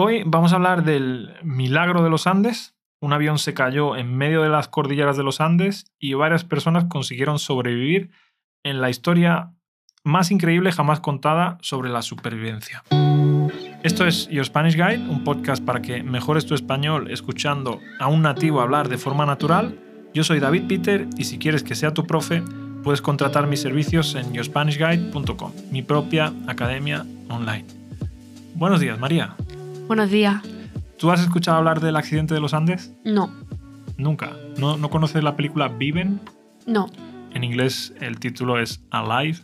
Hoy vamos a hablar del milagro de los Andes. Un avión se cayó en medio de las cordilleras de los Andes y varias personas consiguieron sobrevivir en la historia más increíble jamás contada sobre la supervivencia. Esto es Your Spanish Guide, un podcast para que mejores tu español escuchando a un nativo hablar de forma natural. Yo soy David Peter y si quieres que sea tu profe, puedes contratar mis servicios en yourspanishguide.com, mi propia academia online. Buenos días, María. Buenos días. ¿Tú has escuchado hablar del accidente de los Andes? No, Nunca. ¿No, no conoces la película Viven? no. En inglés el título es Alive.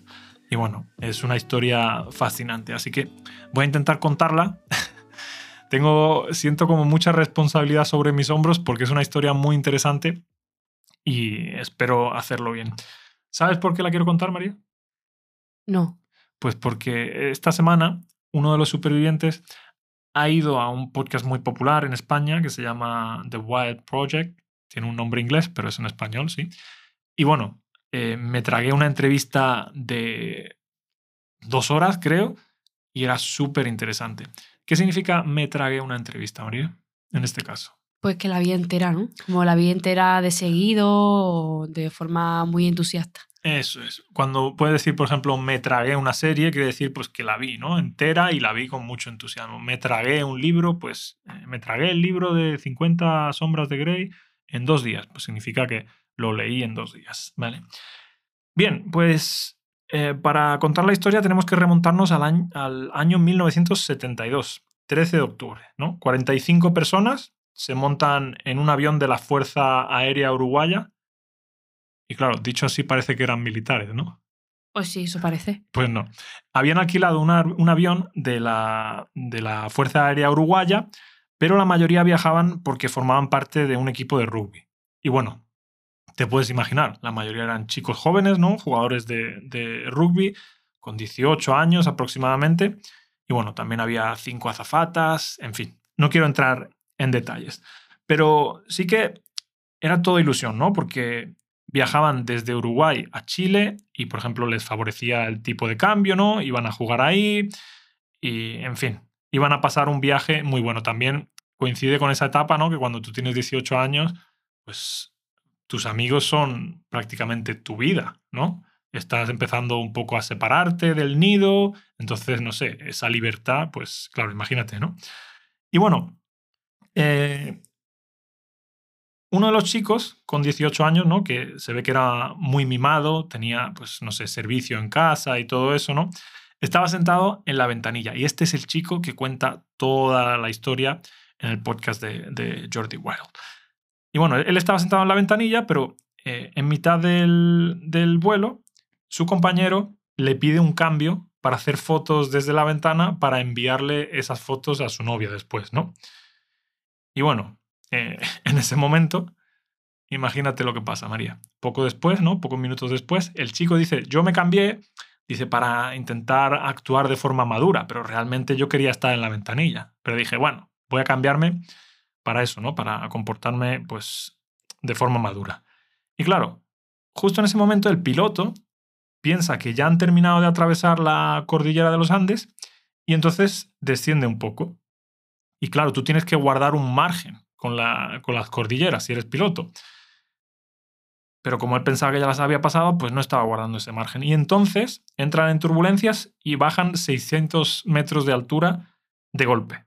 Y bueno, es una historia fascinante. Así que voy a intentar contarla. Tengo, siento como mucha responsabilidad sobre mis hombros porque es una historia muy interesante y espero hacerlo bien. ¿Sabes por qué la quiero contar, María? No. Pues porque esta semana uno de los supervivientes ha ido a un podcast muy popular en España que se llama The Wild Project. Tiene un nombre inglés, pero es en español, sí. Y bueno, eh, me tragué una entrevista de dos horas, creo, y era súper interesante. ¿Qué significa me tragué una entrevista, María? En este caso. Pues que la vi entera, ¿no? Como la vi entera de seguido de forma muy entusiasta. Eso es. Cuando puedes decir, por ejemplo, me tragué una serie, quiere decir pues que la vi, ¿no? Entera y la vi con mucho entusiasmo. Me tragué un libro, pues eh, me tragué el libro de 50 sombras de Grey en dos días. Pues significa que lo leí en dos días, ¿vale? Bien, pues eh, para contar la historia tenemos que remontarnos al año, al año 1972, 13 de octubre, ¿no? 45 personas se montan en un avión de la Fuerza Aérea Uruguaya. Y claro, dicho así parece que eran militares, ¿no? Pues sí, eso parece. Pues no. Habían alquilado una- un avión de la, de la Fuerza Aérea Uruguaya, pero la mayoría viajaban porque formaban parte de un equipo de rugby. Y bueno, te puedes imaginar, la mayoría eran chicos jóvenes, ¿no? Jugadores de, de rugby, con 18 años aproximadamente. Y bueno, también había cinco azafatas, en fin, no quiero entrar en detalles. Pero sí que era todo ilusión, ¿no? Porque viajaban desde Uruguay a Chile y, por ejemplo, les favorecía el tipo de cambio, ¿no? Iban a jugar ahí y, en fin, iban a pasar un viaje muy bueno. También coincide con esa etapa, ¿no? Que cuando tú tienes 18 años, pues tus amigos son prácticamente tu vida, ¿no? Estás empezando un poco a separarte del nido, entonces, no sé, esa libertad, pues claro, imagínate, ¿no? Y bueno, eh, uno de los chicos con 18 años, ¿no? Que se ve que era muy mimado, tenía, pues, no sé, servicio en casa y todo eso, ¿no? Estaba sentado en la ventanilla. Y este es el chico que cuenta toda la historia en el podcast de, Jordi Wild. Y bueno, él estaba sentado en la ventanilla, pero eh, en mitad del, del vuelo, su compañero le pide un cambio para hacer fotos desde la ventana para enviarle esas fotos a su novia después, ¿no? Y bueno, eh, en ese momento, imagínate lo que pasa, María. Poco después, ¿no? Pocos minutos después, el chico dice, yo me cambié, dice, para intentar actuar de forma madura, pero realmente yo quería estar en la ventanilla. Pero dije, bueno, voy a cambiarme para eso, ¿no? Para comportarme, pues, de forma madura. Y claro, justo en ese momento el piloto piensa que ya han terminado de atravesar la cordillera de los Andes y entonces desciende un poco. Y claro, tú tienes que guardar un margen con, la, con las cordilleras si eres piloto. Pero como él pensaba que ya las había pasado, pues no estaba guardando ese margen. Y entonces entran en turbulencias y bajan 600 metros de altura de golpe.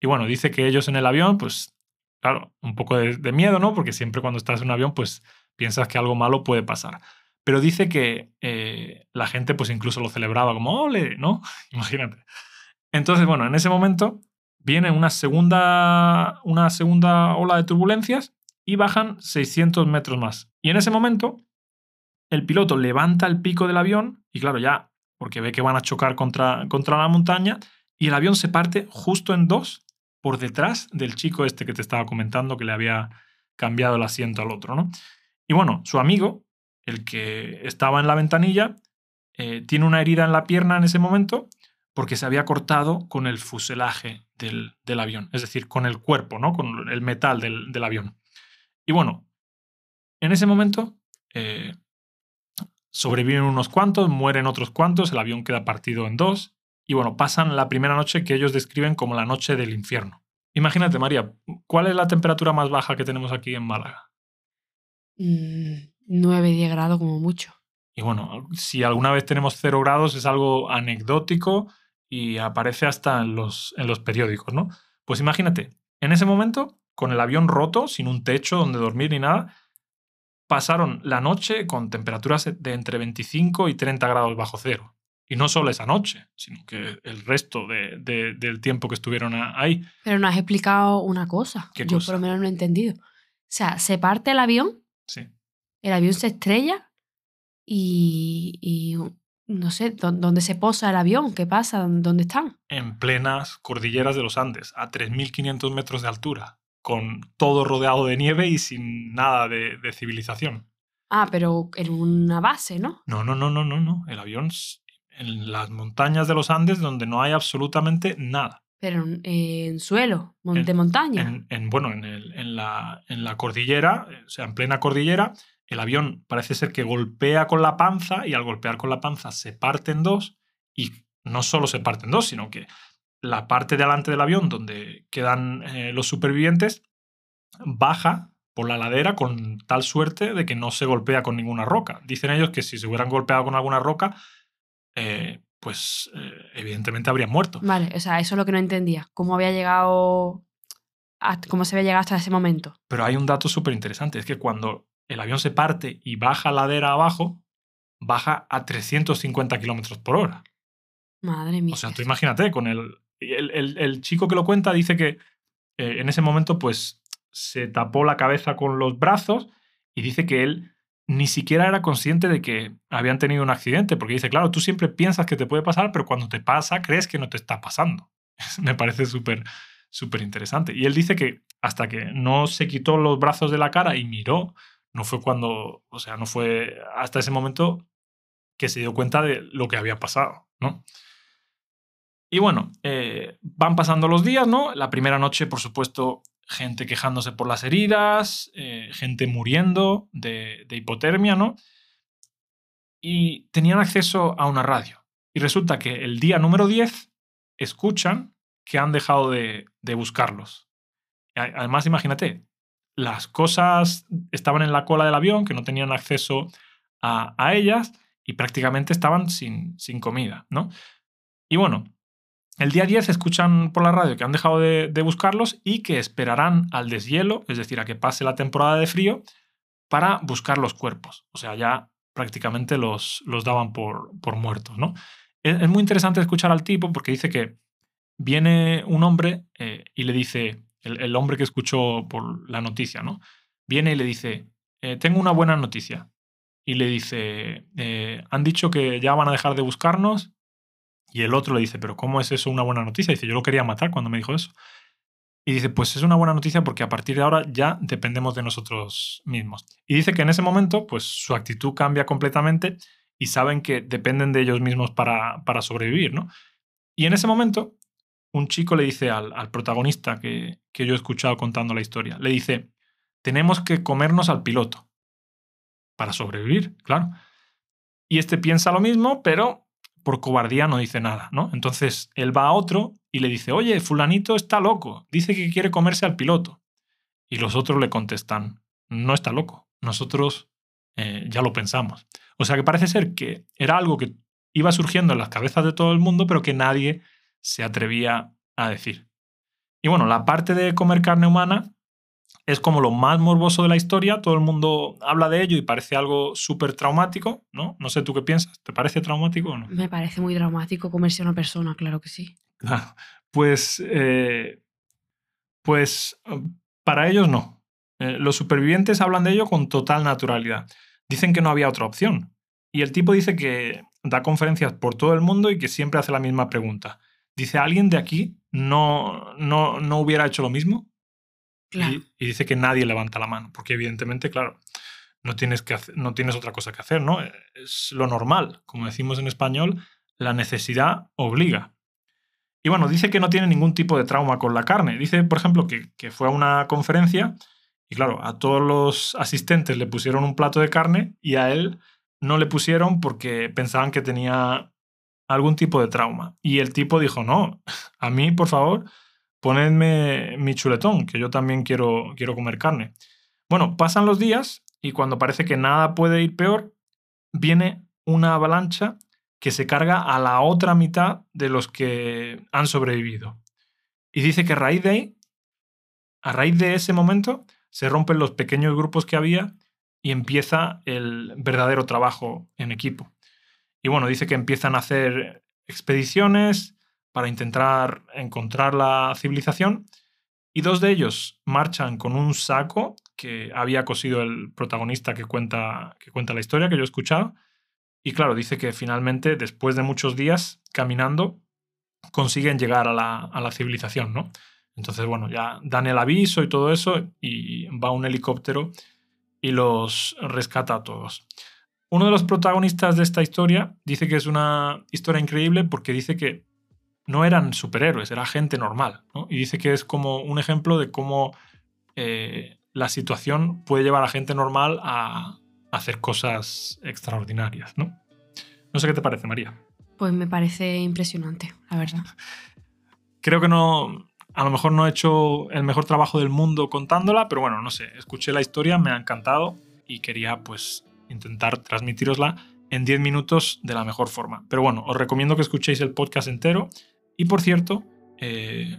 Y bueno, dice que ellos en el avión, pues claro, un poco de, de miedo, ¿no? Porque siempre cuando estás en un avión, pues piensas que algo malo puede pasar. Pero dice que eh, la gente pues incluso lo celebraba como, ole, ¿no? Imagínate. Entonces, bueno, en ese momento viene una segunda, una segunda ola de turbulencias y bajan 600 metros más. Y en ese momento, el piloto levanta el pico del avión y claro, ya, porque ve que van a chocar contra, contra la montaña, y el avión se parte justo en dos por detrás del chico este que te estaba comentando que le había cambiado el asiento al otro, ¿no? Y bueno, su amigo, el que estaba en la ventanilla, eh, tiene una herida en la pierna en ese momento porque se había cortado con el fuselaje del, del avión, es decir, con el cuerpo, ¿no? con el metal del, del avión. Y bueno, en ese momento eh, sobreviven unos cuantos, mueren otros cuantos, el avión queda partido en dos y bueno, pasan la primera noche que ellos describen como la noche del infierno. Imagínate, María, ¿cuál es la temperatura más baja que tenemos aquí en Málaga? 9, 10 grados como mucho. Y bueno, si alguna vez tenemos 0 grados es algo anecdótico y aparece hasta en los, en los periódicos, ¿no? Pues imagínate, en ese momento, con el avión roto, sin un techo donde dormir ni nada, pasaron la noche con temperaturas de entre 25 y 30 grados bajo cero. Y no solo esa noche, sino que el resto de, del tiempo que estuvieron ahí. Pero no has explicado una cosa. ¿Qué Yo cosa? por lo menos no he entendido. O sea, se parte el avión, Sí. el avión se estrella y, y no sé, ¿dó- ¿dónde se posa el avión? ¿Qué pasa? ¿Dónde están? En plenas cordilleras de los Andes, a 3.500 metros de altura, con todo rodeado de nieve y sin nada de, de civilización. Ah, pero en una base, ¿no? No, no, no, no, no, no. El avión en las montañas de los Andes donde no hay absolutamente nada. Pero en, en suelo, En- de montaña. En, en, bueno, en, el- en la, en la cordillera, o sea, en plena cordillera, el avión parece ser que golpea con la panza y al golpear con la panza se parte en dos y no solo se parte en dos, sino que la parte de delante del avión donde quedan eh, los supervivientes baja por la ladera con tal suerte de que no se golpea con ninguna roca. Dicen ellos que si se hubieran golpeado con alguna roca, eh, pues eh, evidentemente habrían muerto. Vale, o sea, eso es lo que no entendía. ¿Cómo había llegado, hasta- cómo se había llegado hasta ese momento? Pero hay un dato súper interesante, es que cuando el avión se parte y baja ladera abajo, baja a 350 kilómetros por hora. Madre mía. O sea, tú imagínate, con el, el, el- el chico que lo cuenta dice que eh, en ese momento pues se tapó la cabeza con los brazos y dice que él ni siquiera era consciente de que habían tenido un accidente, porque dice, claro, tú siempre piensas que te puede pasar, pero cuando te pasa crees que no te está pasando. Me parece súper, súper interesante. Y él dice que hasta que no se quitó los brazos de la cara y miró, no fue cuando, o sea, no fue hasta ese momento que se dio cuenta de lo que había pasado, ¿no? Y bueno, eh, van pasando los días, ¿no? La primera noche, por supuesto, gente quejándose por las heridas, eh, gente muriendo de, de hipotermia, ¿no? Y tenían acceso a una radio. Y resulta que el día número 10 escuchan que han dejado de, de buscarlos. Además, imagínate, las cosas estaban en la cola del avión, que no tenían acceso a, a ellas y prácticamente estaban sin, sin comida, ¿no? Y bueno, el día 10 escuchan por la radio que han dejado de, de buscarlos y que esperarán al deshielo, es decir, a que pase la temporada de frío, para buscar los cuerpos. O sea, ya prácticamente los, los daban por, por muertos, ¿no? Es, muy interesante escuchar al tipo porque dice que viene un hombre eh, y le dice, el, hombre que escuchó por la noticia, ¿no? Viene y le dice, eh, tengo una buena noticia. Y le dice, eh, han dicho que ya van a dejar de buscarnos y el otro le dice, pero ¿cómo es eso una buena noticia? Dice, yo lo quería matar cuando me dijo eso. Y dice, pues es una buena noticia porque a partir de ahora ya dependemos de nosotros mismos. Y dice que en ese momento, pues su actitud cambia completamente y saben que dependen de ellos mismos para, para sobrevivir, ¿no? Y en ese momento, un chico le dice al, protagonista que, que yo he escuchado contando la historia, le dice, tenemos que comernos al piloto para sobrevivir, claro. Y este piensa lo mismo, pero por cobardía no dice nada, ¿no? Entonces él va a otro y le dice, oye, fulanito está loco, dice que quiere comerse al piloto. Y los otros le contestan, no está loco, nosotros eh, ya lo pensamos. O sea que parece ser que era algo que iba surgiendo en las cabezas de todo el mundo, pero que nadie se atrevía a decir. Y bueno, la parte de comer carne humana es como lo más morboso de la historia, todo el mundo habla de ello y parece algo súper traumático, ¿no? No sé tú qué piensas, ¿te parece traumático o no? Me parece muy dramático comerse a una persona, claro que sí. Claro. Pues, eh, pues eh, para ellos no. Eh, los supervivientes hablan de ello con total naturalidad. Dicen que no había otra opción. Y el tipo dice que da conferencias por todo el mundo y que siempre hace la misma pregunta. Dice, ¿alguien de aquí no, no, no hubiera hecho lo mismo? Claro. Y, y dice que nadie levanta la mano, porque evidentemente, claro, no tienes, que hacer- no tienes otra cosa que hacer, ¿no? Es lo normal. Como decimos en español, la necesidad obliga. Y bueno, dice que no tiene ningún tipo de trauma con la carne. Dice, por ejemplo, que, que fue a una conferencia y claro, a todos los asistentes le pusieron un plato de carne y a él no le pusieron porque pensaban que tenía algún tipo de trauma. Y el tipo dijo, no, a mí, por favor, ponedme mi chuletón, que yo también quiero, quiero comer carne. Bueno, pasan los días y cuando parece que nada puede ir peor, viene una avalancha que se carga a la otra mitad de los que han sobrevivido. Y dice que a raíz de ahí, a raíz de ese momento, se rompen los pequeños grupos que había y empieza el verdadero trabajo en equipo. Y bueno, dice que empiezan a hacer expediciones para intentar encontrar la civilización y dos de ellos marchan con un saco que había cosido el protagonista que cuenta, que cuenta la historia que yo he escuchado. Y claro, dice que finalmente, después de muchos días caminando, consiguen llegar a la, a la civilización, ¿no? Entonces, bueno, ya dan el aviso y todo eso y va un helicóptero y los rescata a todos. Uno de los protagonistas de esta historia dice que es una historia increíble porque dice que no eran superhéroes, era gente normal. ¿no? Y dice que es como un ejemplo de cómo eh, la situación puede llevar a gente normal a hacer cosas extraordinarias. ¿no? no sé qué te parece, María. Pues me parece impresionante, la verdad. Creo que no, a lo mejor no he hecho el mejor trabajo del mundo contándola, pero bueno, no sé, escuché la historia, me ha encantado y quería pues intentar transmitirosla en 10 minutos de la mejor forma. Pero bueno, os recomiendo que escuchéis el podcast entero. Y por cierto, eh,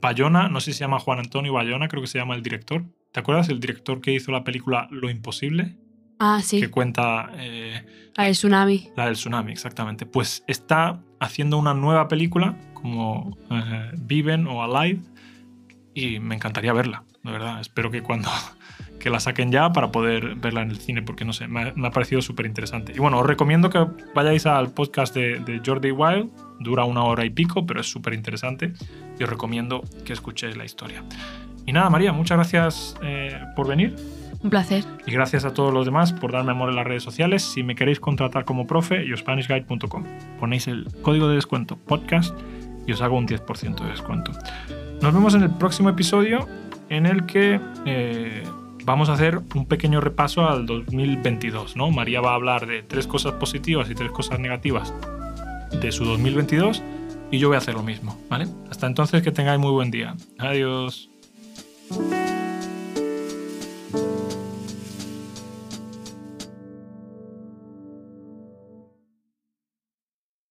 Bayona, no sé si se llama Juan Antonio Bayona, creo que se llama el director. ¿Te acuerdas? El director que hizo la película Lo Imposible. Ah, sí. Que cuenta... Eh, la del tsunami. La del tsunami, exactamente. Pues está haciendo una nueva película como eh, Viven o Alive y me encantaría verla, de verdad. Espero que cuando que la saquen ya para poder verla en el cine, porque no sé, me ha, parecido súper interesante. Y bueno, os recomiendo que vayáis al podcast de, de Jordi Wild, dura una hora y pico, pero es súper interesante y os recomiendo que escuchéis la historia. Y nada, María, muchas gracias eh, por venir. Un placer. Y gracias a todos los demás por darme amor en las redes sociales. Si me queréis contratar como profe, yospanishguide.com. Ponéis el código de descuento podcast y os hago un 10% de descuento. Nos vemos en el próximo episodio en el que eh, vamos a hacer un pequeño repaso al 2022. ¿no? María va a hablar de tres cosas positivas y tres cosas negativas de su 2022 y yo voy a hacer lo mismo. ¿vale? Hasta entonces que tengáis muy buen día. Adiós.